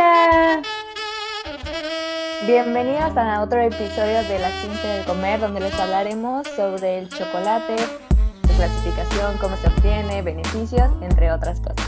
Hola. Bienvenidos a otro episodio de La Ciencia del Comer, donde les hablaremos sobre el chocolate, su clasificación, cómo se obtiene, beneficios, entre otras cosas.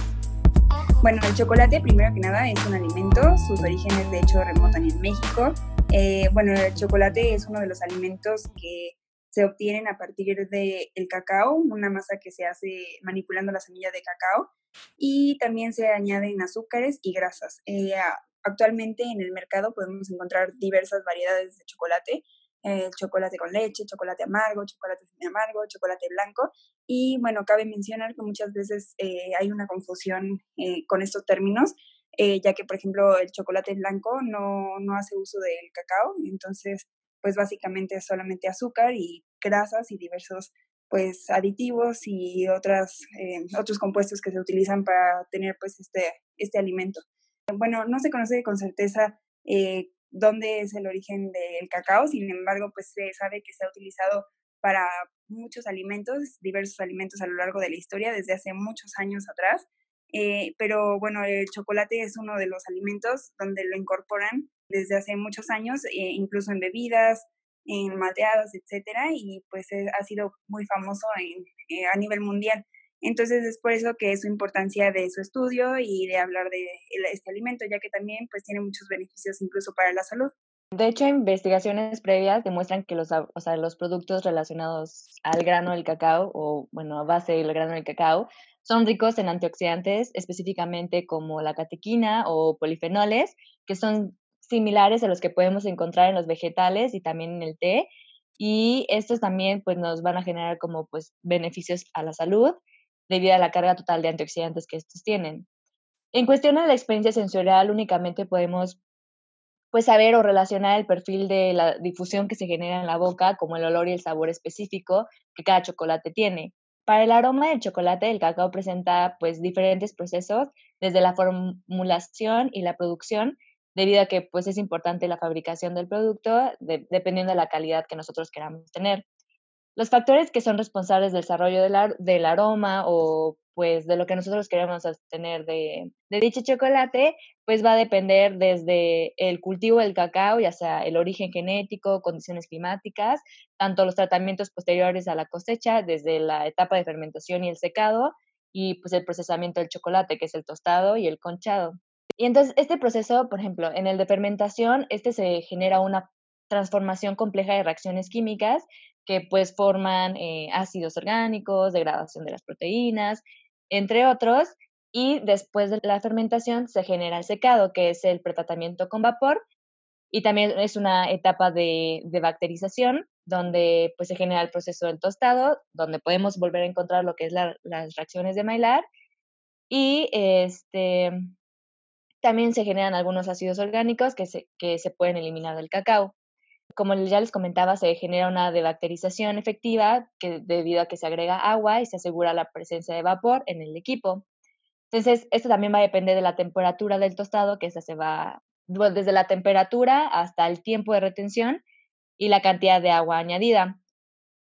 Bueno, el chocolate, primero que nada, es un alimento. Sus orígenes, de hecho, remontan en México. Eh, bueno, el chocolate es uno de los alimentos que se obtienen a partir del el cacao, una masa que se hace manipulando la semilla de cacao y también se añaden azúcares y grasas. Eh, actualmente en el mercado podemos encontrar diversas variedades de chocolate, eh, chocolate con leche, chocolate amargo, chocolate semi amargo, chocolate blanco. Y bueno, cabe mencionar que muchas veces eh, hay una confusión con estos términos, ya que por ejemplo el chocolate blanco no, no hace uso del cacao, entonces pues básicamente es solamente azúcar y grasas y diversos pues aditivos y otras, eh, otros compuestos que se utilizan para tener pues este, este alimento. Bueno, no se conoce con certeza eh, dónde es el origen del cacao, sin embargo, pues se sabe que se ha utilizado para muchos alimentos, diversos alimentos a lo largo de la historia, desde hace muchos años atrás. Eh, pero bueno, el chocolate es uno de los alimentos donde lo incorporan desde hace muchos años, incluso en bebidas, en malteadas, etcétera, y pues eh, ha sido muy famoso en, eh, a nivel mundial. Entonces es por eso que es su importancia de su estudio y de hablar de este alimento, ya que también pues tiene muchos beneficios incluso para la salud. De hecho, investigaciones previas demuestran que los, o sea, los productos relacionados al grano del cacao o, bueno, a base del grano del cacao son ricos en antioxidantes, específicamente como la catequina o polifenoles, que son similares a los que podemos encontrar en los vegetales y también en el té. Y estos también pues, nos van a generar como pues, beneficios a la salud debido a la carga total de antioxidantes que estos tienen. En cuestión de la experiencia sensorial, únicamente podemos pues, saber o relacionar el perfil de la difusión que se genera en la boca, como el olor y el sabor específico que cada chocolate tiene. Para el aroma del chocolate, el cacao presenta pues diferentes procesos, desde la formulación y la producción, debido a que pues es importante la fabricación del producto dependiendo de la calidad que nosotros queramos tener. Los factores que son responsables del desarrollo del, aroma o pues de lo que nosotros queremos obtener de, de dicho chocolate, pues va a depender desde el cultivo del cacao, ya sea el origen genético, condiciones climáticas, tanto los tratamientos posteriores a la cosecha, desde la etapa de fermentación y el secado, y pues el procesamiento del chocolate, que es el tostado y el conchado. Y entonces este proceso, por ejemplo, en el de fermentación, este se genera una transformación compleja de reacciones químicas que pues forman eh, ácidos orgánicos, degradación de las proteínas, entre otros, y después de la fermentación se genera el secado, que es el pretratamiento con vapor, y también es una etapa de, de bacterización, donde pues se genera el proceso del tostado, donde podemos volver a encontrar lo que es las reacciones de Maillard, y este, también se generan algunos ácidos orgánicos que se, pueden eliminar del cacao. Como ya les comentaba, se genera una debacterización efectiva que, debido a que se agrega agua y se asegura la presencia de vapor en el equipo. Entonces, esto también va a depender de la temperatura del tostado, que esa se va desde la temperatura hasta el tiempo de retención y la cantidad de agua añadida.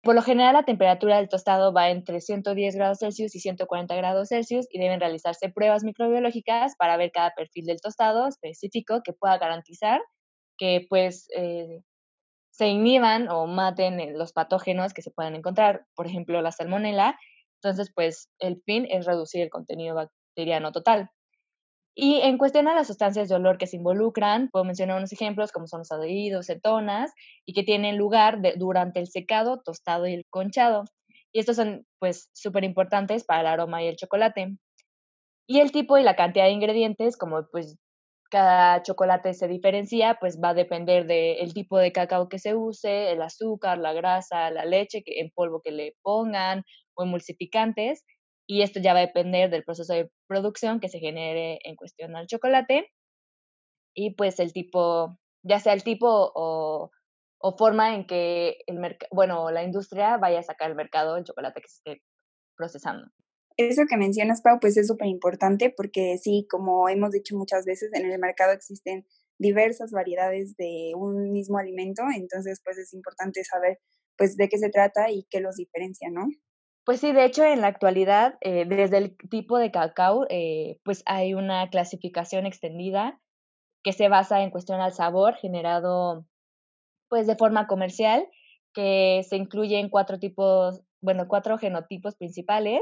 Por lo general, la temperatura del tostado va entre 110 grados Celsius y 140 grados Celsius y deben realizarse pruebas microbiológicas para ver cada perfil del tostado específico que pueda garantizar que pues eh, se inhiban o maten los patógenos que se puedan encontrar, por ejemplo, la salmonela. Entonces, pues el fin es reducir el contenido bacteriano total. Y en cuestión a las sustancias de olor que se involucran, puedo mencionar unos ejemplos como son los adheridos, cetonas, y que tienen lugar durante el secado, tostado y el conchado. Y estos son pues súper importantes para el aroma y el chocolate. Y el tipo y la cantidad de ingredientes, como pues cada chocolate se diferencia, pues va a depender del tipo de cacao que se use, el azúcar, la grasa, la leche que, en polvo que le pongan o emulsificantes y esto ya va a depender del proceso de producción que se genere en cuestión al chocolate y pues el tipo, ya sea el tipo o, forma en que el bueno, la industria vaya a sacar al mercado el chocolate que se esté procesando. Eso que mencionas, Pau, pues es súper importante porque sí, como hemos dicho muchas veces, en el mercado existen diversas variedades de un mismo alimento, entonces pues es importante saber pues de qué se trata y qué los diferencia, ¿no? Pues sí, de hecho, en la actualidad, eh, desde el tipo de cacao, eh, pues hay una clasificación extendida que se basa en cuestión al sabor generado pues de forma comercial, que se incluyen cuatro tipos, bueno, cuatro genotipos principales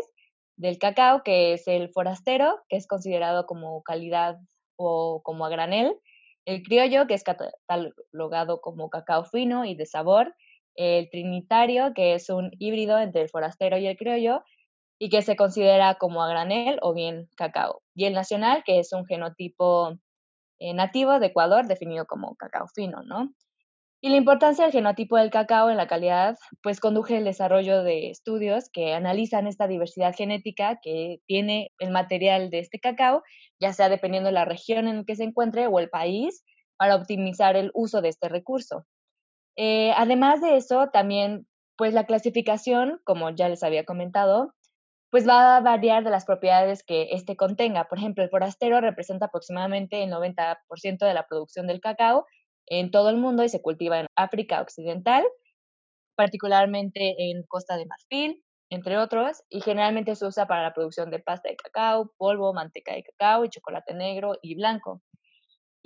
del cacao, que es el forastero, que es considerado como calidad o como a granel, el criollo, que es catalogado como cacao fino y de sabor, el trinitario, que es un híbrido entre el forastero y el criollo, y que se considera como a granel o bien cacao, y el nacional, que es un genotipo eh, nativo de Ecuador definido como cacao fino, ¿no? Y la importancia del genotipo del cacao en la calidad, pues conduje el desarrollo de estudios que analizan esta diversidad genética que tiene el material de este cacao, ya sea dependiendo de la región en que se encuentre o el país, para optimizar el uso de este recurso. Eh, además de eso, también, pues la clasificación, como ya les había comentado, pues va a variar de las propiedades que éste contenga. Por ejemplo, el forastero representa aproximadamente el 90% de la producción del cacao en todo el mundo y se cultiva en África Occidental, particularmente en Costa de Marfil, entre otros, y generalmente se usa para la producción de pasta de cacao, polvo, manteca de cacao y chocolate negro y blanco.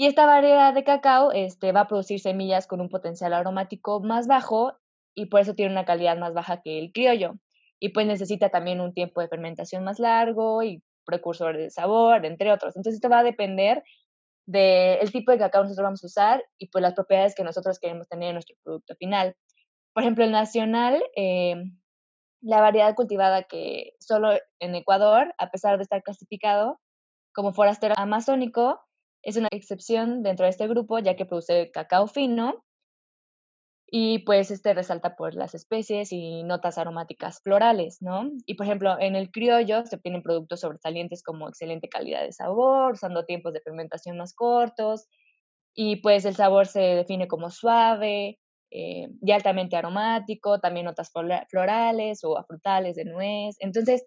Y esta variedad de cacao este, va a producir semillas con un potencial aromático más bajo y por eso tiene una calidad más baja que el criollo. Y pues necesita también un tiempo de fermentación más largo y precursores de sabor, entre otros. Entonces esto va a depender del tipo de cacao que nosotros vamos a usar y pues las propiedades que nosotros queremos tener en nuestro producto final. Por ejemplo, el nacional, eh, la variedad cultivada que solo en Ecuador, a pesar de estar clasificado como forastero amazónico, es una excepción dentro de este grupo ya que produce cacao fino y pues este resalta por las especies y notas aromáticas florales, ¿no? Y por ejemplo, en el criollo se obtienen productos sobresalientes como excelente calidad de sabor, usando tiempos de fermentación más cortos, y pues el sabor se define como suave eh, y altamente aromático, también notas florales o afrutales de nuez. Entonces,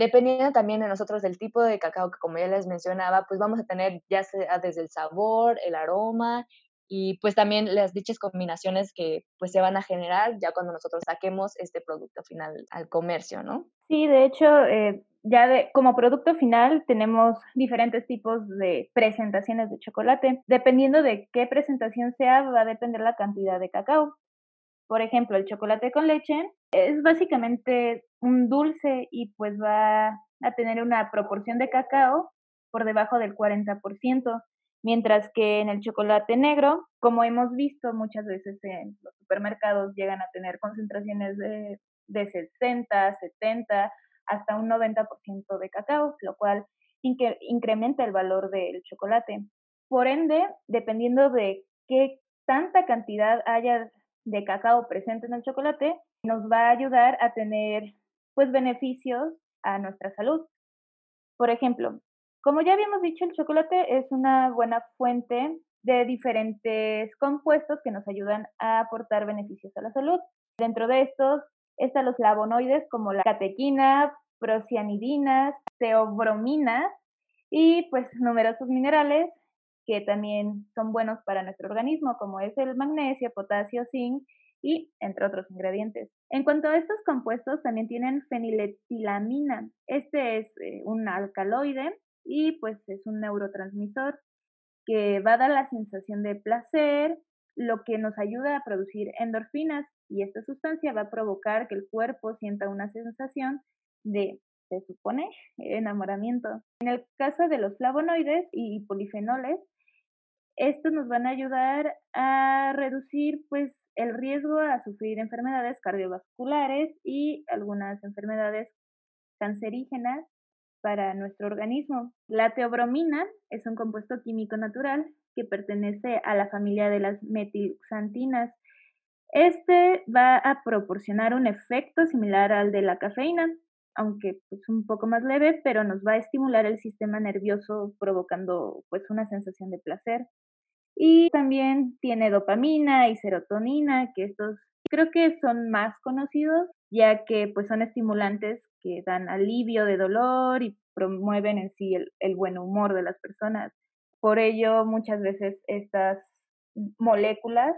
dependiendo también de nosotros del tipo de cacao que como ya les mencionaba, pues vamos a tener ya sea desde el sabor, el aroma y pues también las dichas combinaciones que pues se van a generar ya cuando nosotros saquemos este producto final al comercio, ¿no? Sí, de hecho, eh, ya de, como producto final tenemos diferentes tipos de presentaciones de chocolate. Dependiendo de qué presentación sea, va a depender la cantidad de cacao. Por ejemplo, el chocolate con leche es básicamente un dulce y pues va a tener una proporción de cacao por debajo del 40% mientras que en el chocolate negro, como hemos visto muchas veces en los supermercados, llegan a tener concentraciones de, de 60, 70, hasta un 90% de cacao, lo cual incrementa el valor del chocolate. Por ende, dependiendo de qué tanta cantidad haya de cacao presente en el chocolate, nos va a ayudar a tener pues beneficios a nuestra salud. Por ejemplo, como ya habíamos dicho, el chocolate es una buena fuente de diferentes compuestos que nos ayudan a aportar beneficios a la salud. Dentro de estos están los flavonoides como la catequina, procianidinas, teobrominas y pues numerosos minerales que también son buenos para nuestro organismo, como es el magnesio, potasio, zinc y entre otros ingredientes. En cuanto a estos compuestos, también tienen feniletilamina. Este es eh, un alcaloide y pues es un neurotransmisor que va a dar la sensación de placer, lo que nos ayuda a producir endorfinas y esta sustancia va a provocar que el cuerpo sienta una sensación de, se supone, enamoramiento. En el caso de los flavonoides y polifenoles, estos nos van a ayudar a reducir pues el riesgo a sufrir enfermedades cardiovasculares y algunas enfermedades cancerígenas para nuestro organismo. La teobromina es un compuesto químico natural que pertenece a la familia de las metilxantinas. Este va a proporcionar un efecto similar al de la cafeína, aunque pues un poco más leve, pero nos va a estimular el sistema nervioso provocando pues una sensación de placer. Y también tiene dopamina y serotonina, que estos creo que son más conocidos, ya que pues son estimulantes que dan alivio de dolor y promueven en sí el, buen humor de las personas. Por ello, muchas veces estas moléculas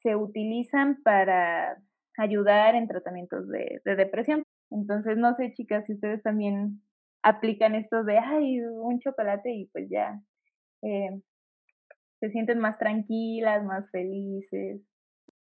se utilizan para ayudar en tratamientos de, de, depresión. Entonces, no sé, chicas, si ustedes también aplican esto de, ay, un chocolate y pues ya eh, se sienten más tranquilas, más felices.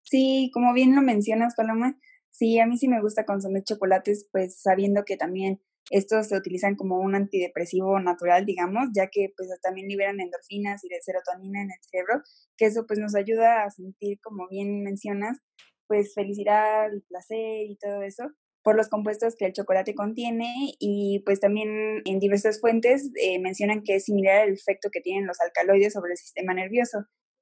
Sí, como bien lo mencionas, Paloma, sí, a mí sí me gusta consumir chocolates, pues sabiendo que también estos se utilizan como un antidepresivo natural, digamos, ya que pues también liberan endorfinas y de serotonina en el cerebro, que eso pues nos ayuda a sentir, como bien mencionas, pues felicidad y placer y todo eso por los compuestos que el chocolate contiene y pues también en diversas fuentes eh, mencionan que es similar al efecto que tienen los alcaloides sobre el sistema nervioso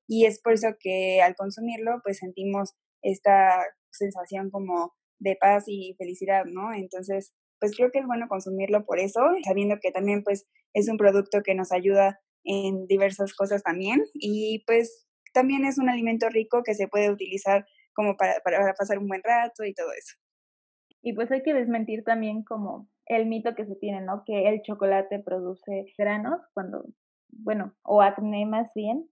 y es por eso que al consumirlo pues sentimos esta sensación como de paz y felicidad, ¿no? Entonces, pues creo que es bueno consumirlo por eso, sabiendo que también pues es un producto que nos ayuda en diversas cosas también y pues también es un alimento rico que se puede utilizar como para, para pasar un buen rato y todo eso. Y pues hay que desmentir también como el mito que se tiene, ¿no? Que el chocolate produce granos cuando, bueno, o acné más bien.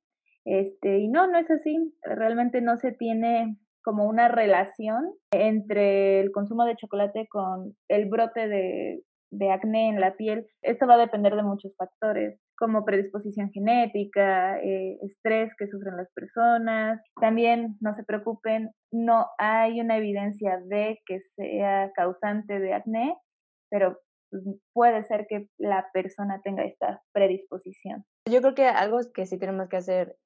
Este, y no, no es así. Realmente no se tiene como una relación entre el consumo de chocolate con el brote de, de acné en la piel. Esto va a depender de muchos factores como predisposición genética, eh, estrés que sufren las personas. También, no se preocupen, no hay una evidencia de que sea causante de acné, pero pues, puede ser que la persona tenga esta predisposición. Yo creo que algo que sí tenemos que hacer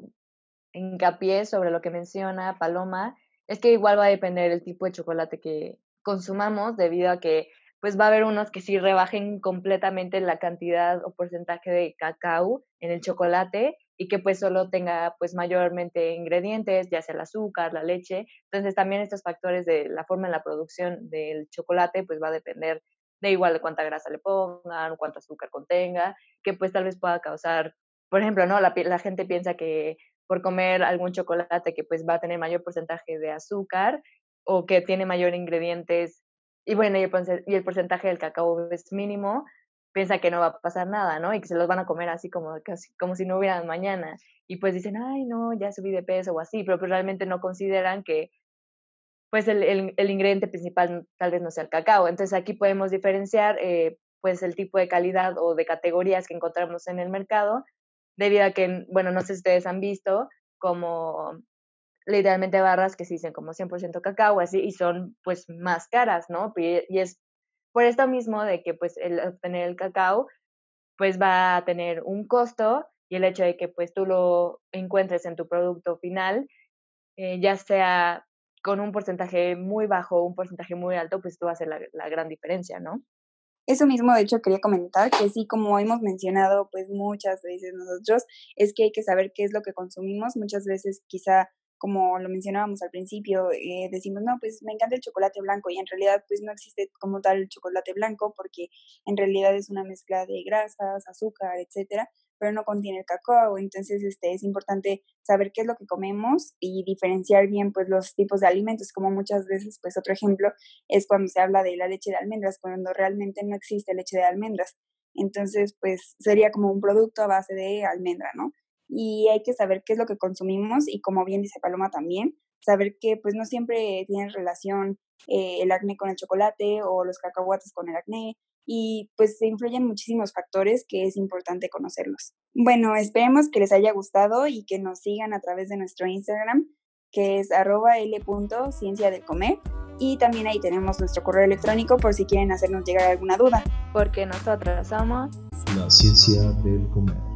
hincapié sobre lo que menciona Paloma es que igual va a depender el tipo de chocolate que consumamos debido a que pues va a haber unos que sí rebajen completamente la cantidad o porcentaje de cacao en el chocolate y que pues solo tenga pues mayormente ingredientes, ya sea el azúcar, la leche. Entonces también estos factores de la forma en la producción del chocolate pues va a depender de igual de cuánta grasa le pongan, cuánto azúcar contenga, que pues tal vez pueda causar, por ejemplo, ¿no? La, la gente piensa que por comer algún chocolate que pues va a tener mayor porcentaje de azúcar o que tiene mayor ingredientes y bueno, y el, porcentaje del cacao es mínimo, piensa que no va a pasar nada, ¿no? Y que se los van a comer así como, como si no hubieran mañana. Y pues dicen, ay, no, ya subí de peso o así, pero pues realmente no consideran que pues el, el, ingrediente principal tal vez no sea el cacao. Entonces aquí podemos diferenciar eh, pues el tipo de calidad o de categorías que encontramos en el mercado, debido a que, bueno, no sé si ustedes han visto como literalmente barras que se dicen como 100% cacao, así, y son pues más caras, ¿no? Y, es por esto mismo de que pues el obtener el cacao pues va a tener un costo y el hecho de que pues tú lo encuentres en tu producto final, eh, ya sea con un porcentaje muy bajo o un porcentaje muy alto, pues tú va a hacer la, la gran diferencia, ¿no? Eso mismo, de hecho, quería comentar que sí, como hemos mencionado pues muchas veces nosotros, es que hay que saber qué es lo que consumimos. Muchas veces quizá como lo mencionábamos al principio, eh, decimos, no, pues me encanta el chocolate blanco y en realidad pues no existe como tal el chocolate blanco porque en realidad es una mezcla de grasas, azúcar, etcétera, pero no contiene el cacao, entonces este es importante saber qué es lo que comemos y diferenciar bien pues los tipos de alimentos, como muchas veces pues otro ejemplo es cuando se habla de la leche de almendras, cuando realmente no existe leche de almendras. Entonces, pues sería como un producto a base de almendra, ¿no? Y hay que saber qué es lo que consumimos y como bien dice Paloma también, saber que pues no siempre tiene relación eh, el acné con el chocolate o los cacahuates con el acné y pues se influyen muchísimos factores que es importante conocerlos. Bueno, esperemos que les haya gustado y que nos sigan a través de nuestro Instagram que es arroba l.ciencia del comer y también ahí tenemos nuestro correo electrónico por si quieren hacernos llegar alguna duda. Porque nosotros somos la ciencia del comer.